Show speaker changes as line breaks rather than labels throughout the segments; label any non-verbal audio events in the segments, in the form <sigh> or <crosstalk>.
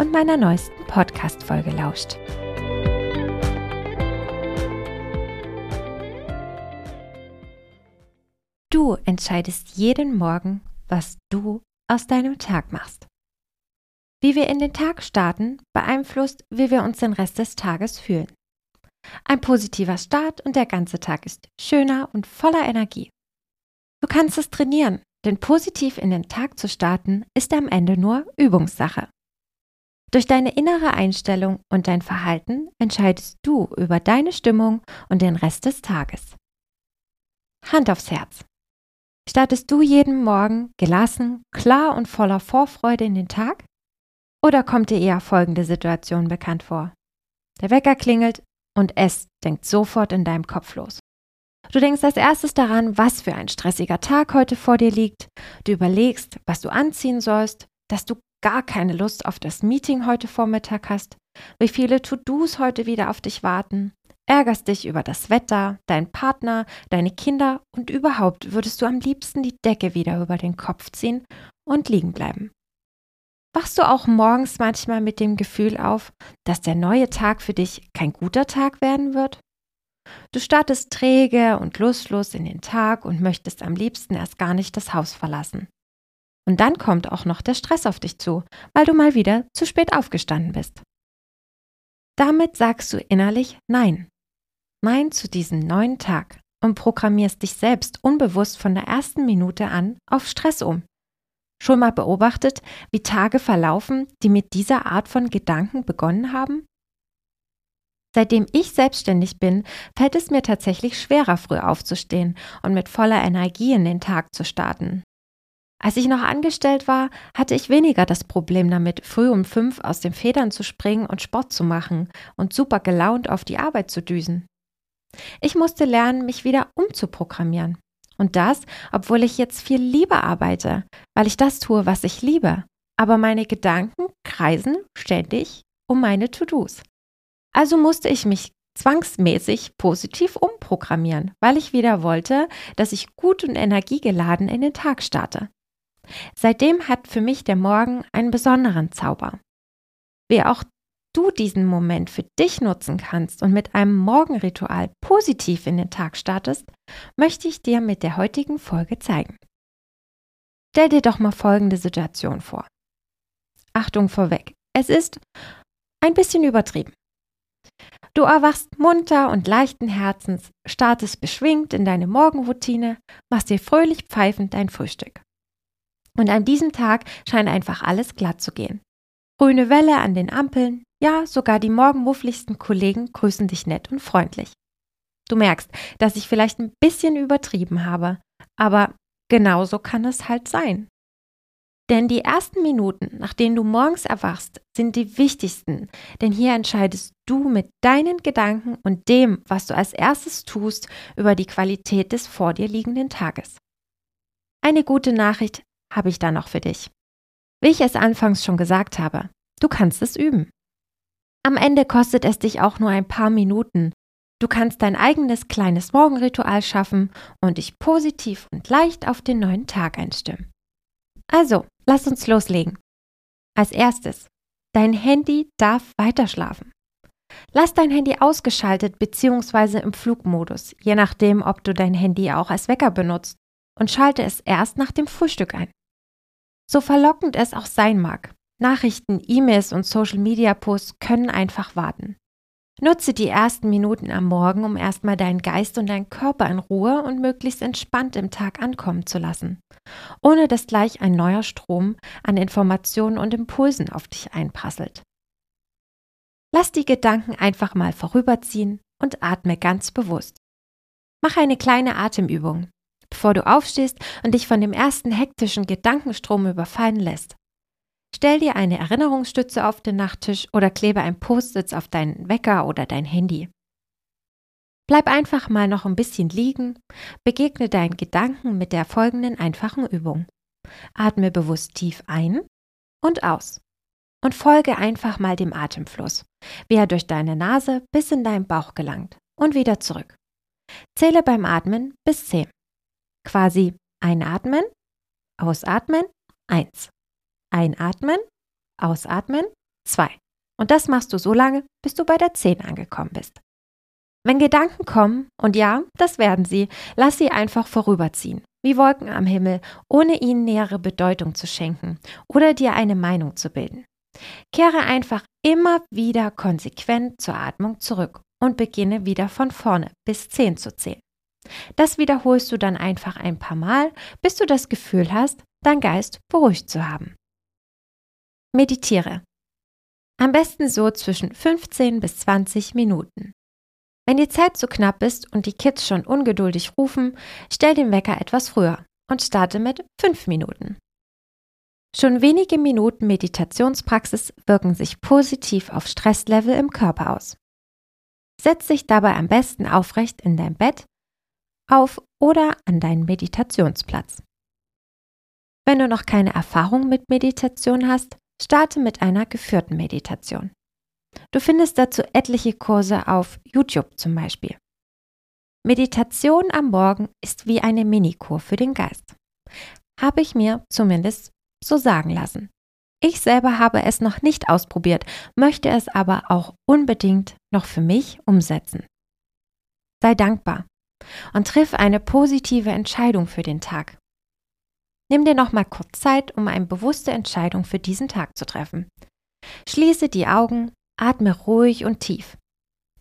und meiner neuesten Podcast-Folge lauscht. Du entscheidest jeden Morgen, was du aus deinem Tag machst. Wie wir in den Tag starten, beeinflusst, wie wir uns den Rest des Tages fühlen. Ein positiver Start und der ganze Tag ist schöner und voller Energie. Du kannst es trainieren, denn positiv in den Tag zu starten ist am Ende nur Übungssache. Durch deine innere Einstellung und dein Verhalten entscheidest du über deine Stimmung und den Rest des Tages. Hand aufs Herz. Startest du jeden Morgen gelassen, klar und voller Vorfreude in den Tag? Oder kommt dir eher folgende Situation bekannt vor? Der Wecker klingelt und es denkt sofort in deinem Kopf los. Du denkst als erstes daran, was für ein stressiger Tag heute vor dir liegt. Du überlegst, was du anziehen sollst, dass du gar keine Lust auf das Meeting heute Vormittag hast, wie viele To-Dos heute wieder auf dich warten, ärgerst dich über das Wetter, deinen Partner, deine Kinder und überhaupt würdest du am liebsten die Decke wieder über den Kopf ziehen und liegen bleiben. Wachst du auch morgens manchmal mit dem Gefühl auf, dass der neue Tag für dich kein guter Tag werden wird? Du startest träge und lustlos in den Tag und möchtest am liebsten erst gar nicht das Haus verlassen. Und dann kommt auch noch der Stress auf dich zu, weil du mal wieder zu spät aufgestanden bist. Damit sagst du innerlich Nein. Nein zu diesem neuen Tag und programmierst dich selbst unbewusst von der ersten Minute an auf Stress um. Schon mal beobachtet, wie Tage verlaufen, die mit dieser Art von Gedanken begonnen haben? Seitdem ich selbstständig bin, fällt es mir tatsächlich schwerer, früh aufzustehen und mit voller Energie in den Tag zu starten. Als ich noch angestellt war, hatte ich weniger das Problem damit, früh um fünf aus den Federn zu springen und Sport zu machen und super gelaunt auf die Arbeit zu düsen. Ich musste lernen, mich wieder umzuprogrammieren. Und das, obwohl ich jetzt viel lieber arbeite, weil ich das tue, was ich liebe. Aber meine Gedanken kreisen ständig um meine To-Dos. Also musste ich mich zwangsmäßig positiv umprogrammieren, weil ich wieder wollte, dass ich gut und energiegeladen in den Tag starte. Seitdem hat für mich der Morgen einen besonderen Zauber. Wie auch du diesen Moment für dich nutzen kannst und mit einem Morgenritual positiv in den Tag startest, möchte ich dir mit der heutigen Folge zeigen. Stell dir doch mal folgende Situation vor. Achtung vorweg, es ist ein bisschen übertrieben. Du erwachst munter und leichten Herzens, startest beschwingt in deine Morgenroutine, machst dir fröhlich pfeifend dein Frühstück. Und an diesem Tag scheint einfach alles glatt zu gehen. Grüne Welle an den Ampeln, ja, sogar die morgenmuffligsten Kollegen grüßen dich nett und freundlich. Du merkst, dass ich vielleicht ein bisschen übertrieben habe, aber genauso kann es halt sein. Denn die ersten Minuten, nachdem du morgens erwachst, sind die wichtigsten, denn hier entscheidest du mit deinen Gedanken und dem, was du als erstes tust, über die Qualität des vor dir liegenden Tages. Eine gute Nachricht habe ich da noch für dich. Wie ich es anfangs schon gesagt habe, du kannst es üben. Am Ende kostet es dich auch nur ein paar Minuten. Du kannst dein eigenes kleines Morgenritual schaffen und dich positiv und leicht auf den neuen Tag einstimmen. Also, lass uns loslegen. Als erstes, dein Handy darf weiterschlafen. Lass dein Handy ausgeschaltet bzw. im Flugmodus, je nachdem, ob du dein Handy auch als Wecker benutzt, und schalte es erst nach dem Frühstück ein. So verlockend es auch sein mag, Nachrichten, E-Mails und Social-Media-Posts können einfach warten. Nutze die ersten Minuten am Morgen, um erstmal deinen Geist und deinen Körper in Ruhe und möglichst entspannt im Tag ankommen zu lassen, ohne dass gleich ein neuer Strom an Informationen und Impulsen auf dich einprasselt. Lass die Gedanken einfach mal vorüberziehen und atme ganz bewusst. Mach eine kleine Atemübung, bevor du aufstehst und dich von dem ersten hektischen Gedankenstrom überfallen lässt. Stell dir eine Erinnerungsstütze auf den Nachttisch oder klebe ein Post-its auf deinen Wecker oder dein Handy. Bleib einfach mal noch ein bisschen liegen, begegne deinen Gedanken mit der folgenden einfachen Übung. Atme bewusst tief ein und aus und folge einfach mal dem Atemfluss, wie er durch deine Nase bis in deinen Bauch gelangt und wieder zurück. Zähle beim Atmen bis 10. Quasi einatmen, ausatmen, 1. Einatmen, ausatmen, 2. Und das machst du so lange, bis du bei der 10 angekommen bist. Wenn Gedanken kommen, und ja, das werden sie, lass sie einfach vorüberziehen, wie Wolken am Himmel, ohne ihnen nähere Bedeutung zu schenken oder dir eine Meinung zu bilden. Kehre einfach immer wieder konsequent zur Atmung zurück und beginne wieder von vorne bis 10 zu zählen. Das wiederholst du dann einfach ein paar Mal, bis du das Gefühl hast, dein Geist beruhigt zu haben. Meditiere. Am besten so zwischen 15 bis 20 Minuten. Wenn die Zeit zu knapp ist und die Kids schon ungeduldig rufen, stell den Wecker etwas früher und starte mit 5 Minuten. Schon wenige Minuten Meditationspraxis wirken sich positiv auf Stresslevel im Körper aus. Setz dich dabei am besten aufrecht in dein Bett, auf oder an deinen Meditationsplatz. Wenn du noch keine Erfahrung mit Meditation hast, starte mit einer geführten Meditation. Du findest dazu etliche Kurse auf YouTube zum Beispiel. Meditation am Morgen ist wie eine Minikur für den Geist. Habe ich mir zumindest so sagen lassen. Ich selber habe es noch nicht ausprobiert, möchte es aber auch unbedingt noch für mich umsetzen. Sei dankbar und triff eine positive Entscheidung für den Tag. Nimm dir noch mal kurz Zeit, um eine bewusste Entscheidung für diesen Tag zu treffen. Schließe die Augen Atme ruhig und tief.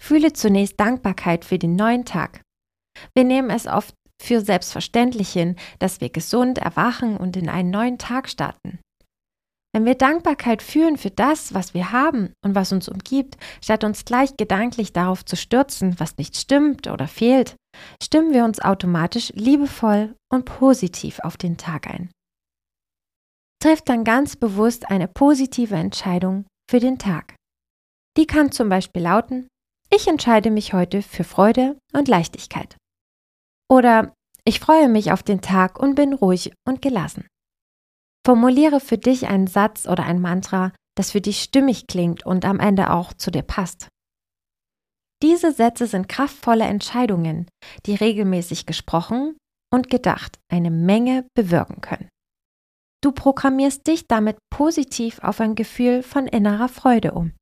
Fühle zunächst Dankbarkeit für den neuen Tag. Wir nehmen es oft für selbstverständlich hin, dass wir gesund erwachen und in einen neuen Tag starten. Wenn wir Dankbarkeit fühlen für das, was wir haben und was uns umgibt, statt uns gleich gedanklich darauf zu stürzen, was nicht stimmt oder fehlt, stimmen wir uns automatisch liebevoll und positiv auf den Tag ein. Triff dann ganz bewusst eine positive Entscheidung für den Tag. Die kann zum Beispiel lauten, ich entscheide mich heute für Freude und Leichtigkeit. Oder ich freue mich auf den Tag und bin ruhig und gelassen. Formuliere für dich einen Satz oder ein Mantra, das für dich stimmig klingt und am Ende auch zu dir passt. Diese Sätze sind kraftvolle Entscheidungen, die regelmäßig gesprochen und gedacht eine Menge bewirken können. Du programmierst dich damit positiv auf ein Gefühl von innerer Freude um.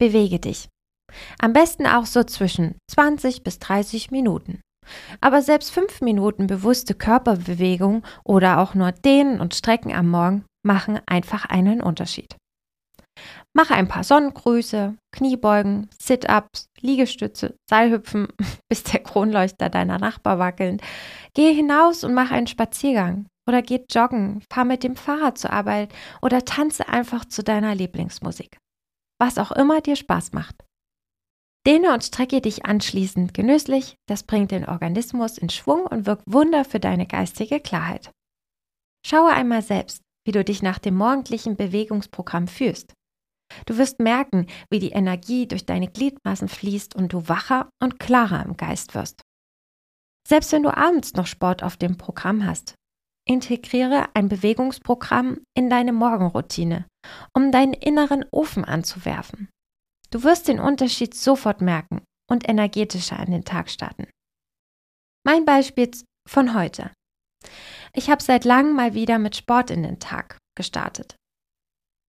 Bewege dich. Am besten auch so zwischen 20 bis 30 Minuten. Aber selbst fünf Minuten bewusste Körperbewegung oder auch nur Dehnen und Strecken am Morgen machen einfach einen Unterschied. Mache ein paar Sonnengrüße, Kniebeugen, Sit-ups, Liegestütze, Seilhüpfen, <laughs> bis der Kronleuchter deiner Nachbar wackelt. Gehe hinaus und mach einen Spaziergang oder geh joggen, fahr mit dem Fahrrad zur Arbeit oder tanze einfach zu deiner Lieblingsmusik was auch immer dir Spaß macht. Dehne und strecke dich anschließend genüsslich, das bringt den Organismus in Schwung und wirkt Wunder für deine geistige Klarheit. Schaue einmal selbst, wie du dich nach dem morgendlichen Bewegungsprogramm fühlst. Du wirst merken, wie die Energie durch deine Gliedmaßen fließt und du wacher und klarer im Geist wirst. Selbst wenn du abends noch Sport auf dem Programm hast, Integriere ein Bewegungsprogramm in deine Morgenroutine, um deinen inneren Ofen anzuwerfen. Du wirst den Unterschied sofort merken und energetischer an den Tag starten. Mein Beispiel von heute. Ich habe seit langem mal wieder mit Sport in den Tag gestartet.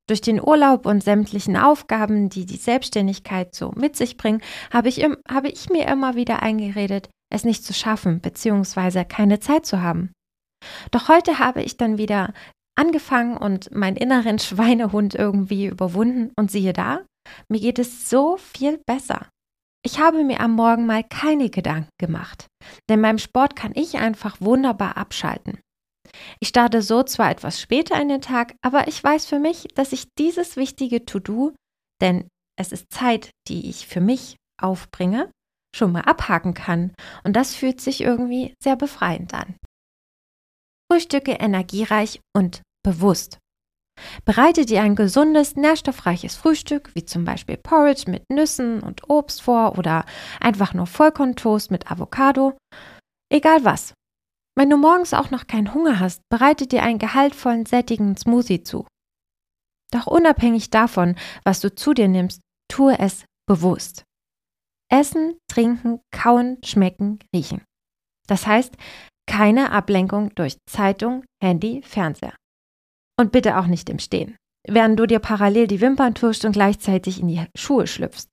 Durch den Urlaub und sämtlichen Aufgaben, die die Selbstständigkeit so mit sich bringen, habe ich, habe ich mir immer wieder eingeredet, es nicht zu schaffen bzw. keine Zeit zu haben. Doch heute habe ich dann wieder angefangen und meinen inneren <laughs> Schweinehund irgendwie überwunden und siehe da, mir geht es so viel besser. Ich habe mir am Morgen mal keine Gedanken gemacht, denn beim Sport kann ich einfach wunderbar abschalten. Ich starte so zwar etwas später in den Tag, aber ich weiß für mich, dass ich dieses wichtige To-Do, denn es ist Zeit, die ich für mich aufbringe, schon mal abhaken kann und das fühlt sich irgendwie sehr befreiend an. Frühstücke energiereich und bewusst. Bereite dir ein gesundes, nährstoffreiches Frühstück, wie zum Beispiel Porridge mit Nüssen und Obst vor oder einfach nur Vollkorntoast mit Avocado. Egal was. Wenn du morgens auch noch keinen Hunger hast, bereite dir einen gehaltvollen, sättigenden Smoothie zu. Doch unabhängig davon, was du zu dir nimmst, tue es bewusst. Essen, trinken, kauen, schmecken, riechen. Das heißt, keine Ablenkung durch Zeitung, Handy, Fernseher. Und bitte auch nicht im Stehen, während du dir parallel die Wimpern tuschst und gleichzeitig in die Schuhe schlüpfst.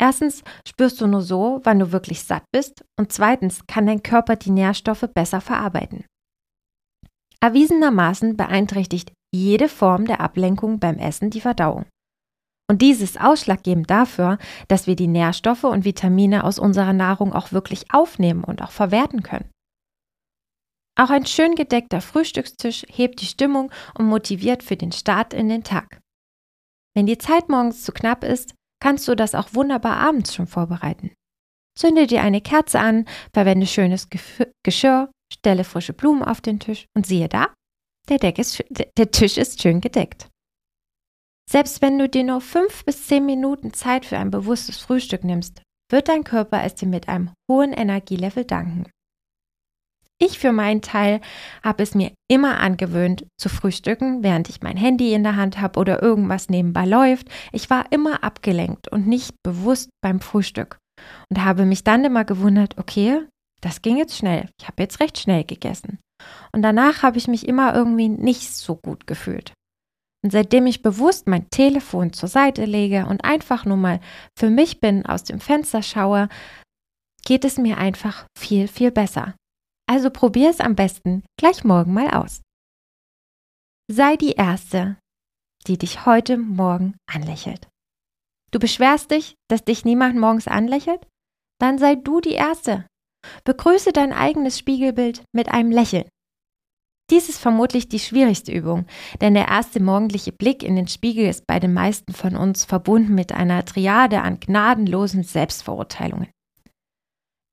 Erstens spürst du nur so, wann du wirklich satt bist und zweitens kann dein Körper die Nährstoffe besser verarbeiten. Erwiesenermaßen beeinträchtigt jede Form der Ablenkung beim Essen die Verdauung. Und dies ist ausschlaggebend dafür, dass wir die Nährstoffe und Vitamine aus unserer Nahrung auch wirklich aufnehmen und auch verwerten können. Auch ein schön gedeckter Frühstückstisch hebt die Stimmung und motiviert für den Start in den Tag. Wenn die Zeit morgens zu knapp ist, kannst du das auch wunderbar abends schon vorbereiten. Zünde dir eine Kerze an, verwende schönes Geschirr, stelle frische Blumen auf den Tisch und siehe da, der, ist, der Tisch ist schön gedeckt. Selbst wenn du dir nur fünf bis zehn Minuten Zeit für ein bewusstes Frühstück nimmst, wird dein Körper es dir mit einem hohen Energielevel danken. Ich für meinen Teil habe es mir immer angewöhnt, zu frühstücken, während ich mein Handy in der Hand habe oder irgendwas nebenbei läuft. Ich war immer abgelenkt und nicht bewusst beim Frühstück und habe mich dann immer gewundert, okay, das ging jetzt schnell. Ich habe jetzt recht schnell gegessen. Und danach habe ich mich immer irgendwie nicht so gut gefühlt. Und seitdem ich bewusst mein Telefon zur Seite lege und einfach nur mal für mich bin, aus dem Fenster schaue, geht es mir einfach viel, viel besser. Also probier es am besten gleich morgen mal aus. Sei die Erste, die dich heute Morgen anlächelt. Du beschwerst dich, dass dich niemand morgens anlächelt? Dann sei du die Erste. Begrüße dein eigenes Spiegelbild mit einem Lächeln. Dies ist vermutlich die schwierigste Übung, denn der erste morgendliche Blick in den Spiegel ist bei den meisten von uns verbunden mit einer Triade an gnadenlosen Selbstverurteilungen.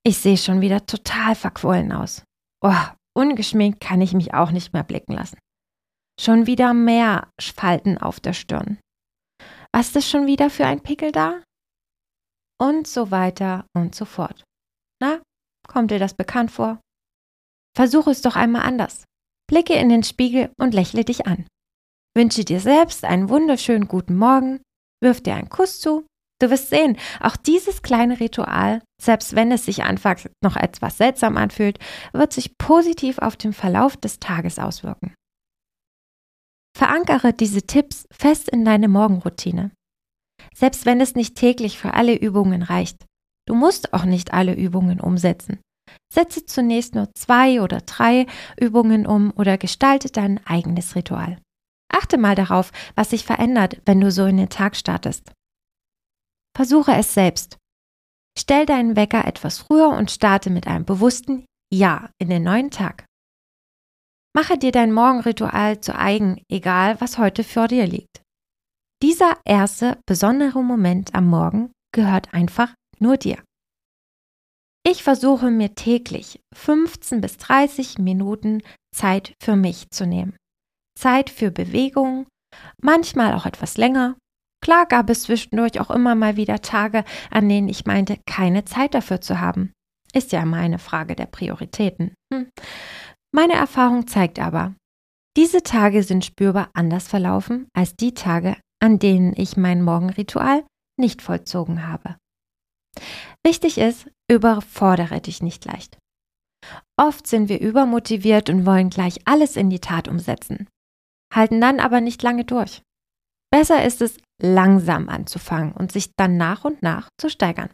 Ich sehe schon wieder total verquollen aus. Oh, ungeschminkt kann ich mich auch nicht mehr blicken lassen. Schon wieder mehr Falten auf der Stirn. Was ist das schon wieder für ein Pickel da? Und so weiter und so fort. Na, kommt dir das bekannt vor? Versuche es doch einmal anders. Blicke in den Spiegel und lächle dich an. Wünsche dir selbst einen wunderschönen guten Morgen, wirf dir einen Kuss zu Du wirst sehen, auch dieses kleine Ritual, selbst wenn es sich anfangs noch etwas seltsam anfühlt, wird sich positiv auf den Verlauf des Tages auswirken. Verankere diese Tipps fest in deine Morgenroutine. Selbst wenn es nicht täglich für alle Übungen reicht. Du musst auch nicht alle Übungen umsetzen. Setze zunächst nur zwei oder drei Übungen um oder gestalte dein eigenes Ritual. Achte mal darauf, was sich verändert, wenn du so in den Tag startest. Versuche es selbst. Stell deinen Wecker etwas früher und starte mit einem bewussten Ja in den neuen Tag. Mache dir dein Morgenritual zu eigen, egal was heute vor dir liegt. Dieser erste besondere Moment am Morgen gehört einfach nur dir. Ich versuche mir täglich 15 bis 30 Minuten Zeit für mich zu nehmen. Zeit für Bewegung, manchmal auch etwas länger, Klar gab es zwischendurch auch immer mal wieder Tage, an denen ich meinte, keine Zeit dafür zu haben. Ist ja immer eine Frage der Prioritäten. Hm. Meine Erfahrung zeigt aber, diese Tage sind spürbar anders verlaufen als die Tage, an denen ich mein Morgenritual nicht vollzogen habe. Wichtig ist, überfordere dich nicht leicht. Oft sind wir übermotiviert und wollen gleich alles in die Tat umsetzen, halten dann aber nicht lange durch. Besser ist es, langsam anzufangen und sich dann nach und nach zu steigern.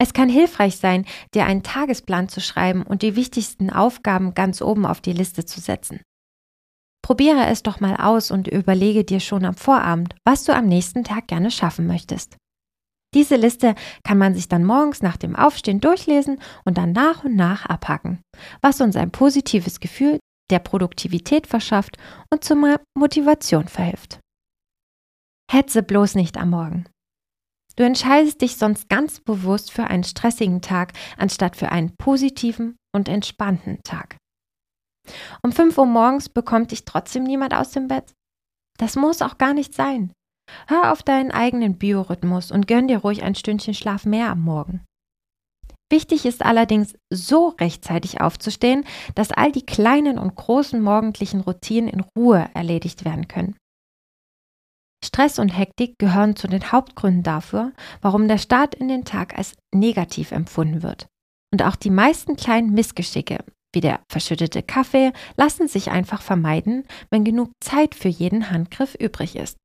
Es kann hilfreich sein, dir einen Tagesplan zu schreiben und die wichtigsten Aufgaben ganz oben auf die Liste zu setzen. Probiere es doch mal aus und überlege dir schon am Vorabend, was du am nächsten Tag gerne schaffen möchtest. Diese Liste kann man sich dann morgens nach dem Aufstehen durchlesen und dann nach und nach abhaken, was uns ein positives Gefühl der Produktivität verschafft und zur Motivation verhilft. Hetze bloß nicht am Morgen. Du entscheidest dich sonst ganz bewusst für einen stressigen Tag, anstatt für einen positiven und entspannten Tag. Um 5 Uhr morgens bekommt dich trotzdem niemand aus dem Bett? Das muss auch gar nicht sein. Hör auf deinen eigenen Biorhythmus und gönn dir ruhig ein Stündchen Schlaf mehr am Morgen. Wichtig ist allerdings, so rechtzeitig aufzustehen, dass all die kleinen und großen morgendlichen Routinen in Ruhe erledigt werden können. Stress und Hektik gehören zu den Hauptgründen dafür, warum der Start in den Tag als negativ empfunden wird. Und auch die meisten kleinen Missgeschicke, wie der verschüttete Kaffee, lassen sich einfach vermeiden, wenn genug Zeit für jeden Handgriff übrig ist.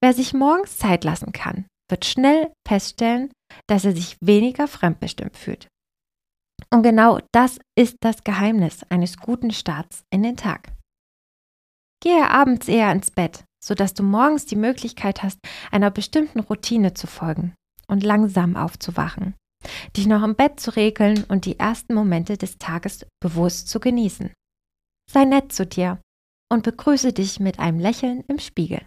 Wer sich morgens Zeit lassen kann, wird schnell feststellen, dass er sich weniger fremdbestimmt fühlt. Und genau das ist das Geheimnis eines guten Starts in den Tag. Gehe abends eher ins Bett, sodass du morgens die Möglichkeit hast, einer bestimmten Routine zu folgen und langsam aufzuwachen, dich noch im Bett zu regeln und die ersten Momente des Tages bewusst zu genießen. Sei nett zu dir und begrüße dich mit einem Lächeln im Spiegel.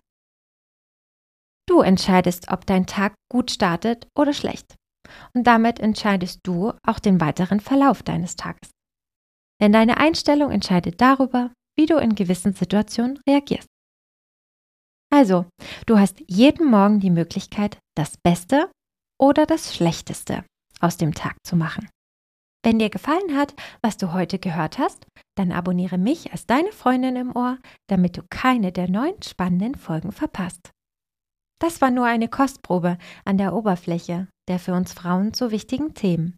Du entscheidest, ob dein Tag gut startet oder schlecht. Und damit entscheidest du auch den weiteren Verlauf deines Tages. Denn deine Einstellung entscheidet darüber, wie du in gewissen Situationen reagierst. Also, du hast jeden Morgen die Möglichkeit, das Beste oder das Schlechteste aus dem Tag zu machen. Wenn dir gefallen hat, was du heute gehört hast, dann abonniere mich als deine Freundin im Ohr, damit du keine der neuen spannenden Folgen verpasst. Das war nur eine Kostprobe an der Oberfläche der für uns Frauen so wichtigen Themen.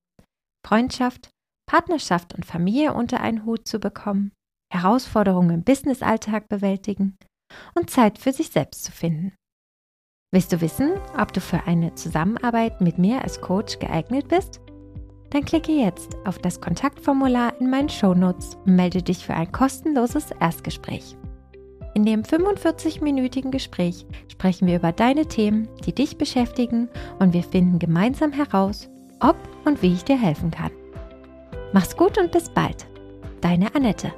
Freundschaft, Partnerschaft und Familie unter einen Hut zu bekommen, Herausforderungen im Businessalltag bewältigen und Zeit für sich selbst zu finden. Willst du wissen, ob du für eine Zusammenarbeit mit mir als Coach geeignet bist? Dann klicke jetzt auf das Kontaktformular in meinen Shownotes und melde dich für ein kostenloses Erstgespräch. In dem 45-minütigen Gespräch sprechen wir über deine Themen, die dich beschäftigen und wir finden gemeinsam heraus, ob und wie ich dir helfen kann. Mach's gut und bis bald. Deine Annette.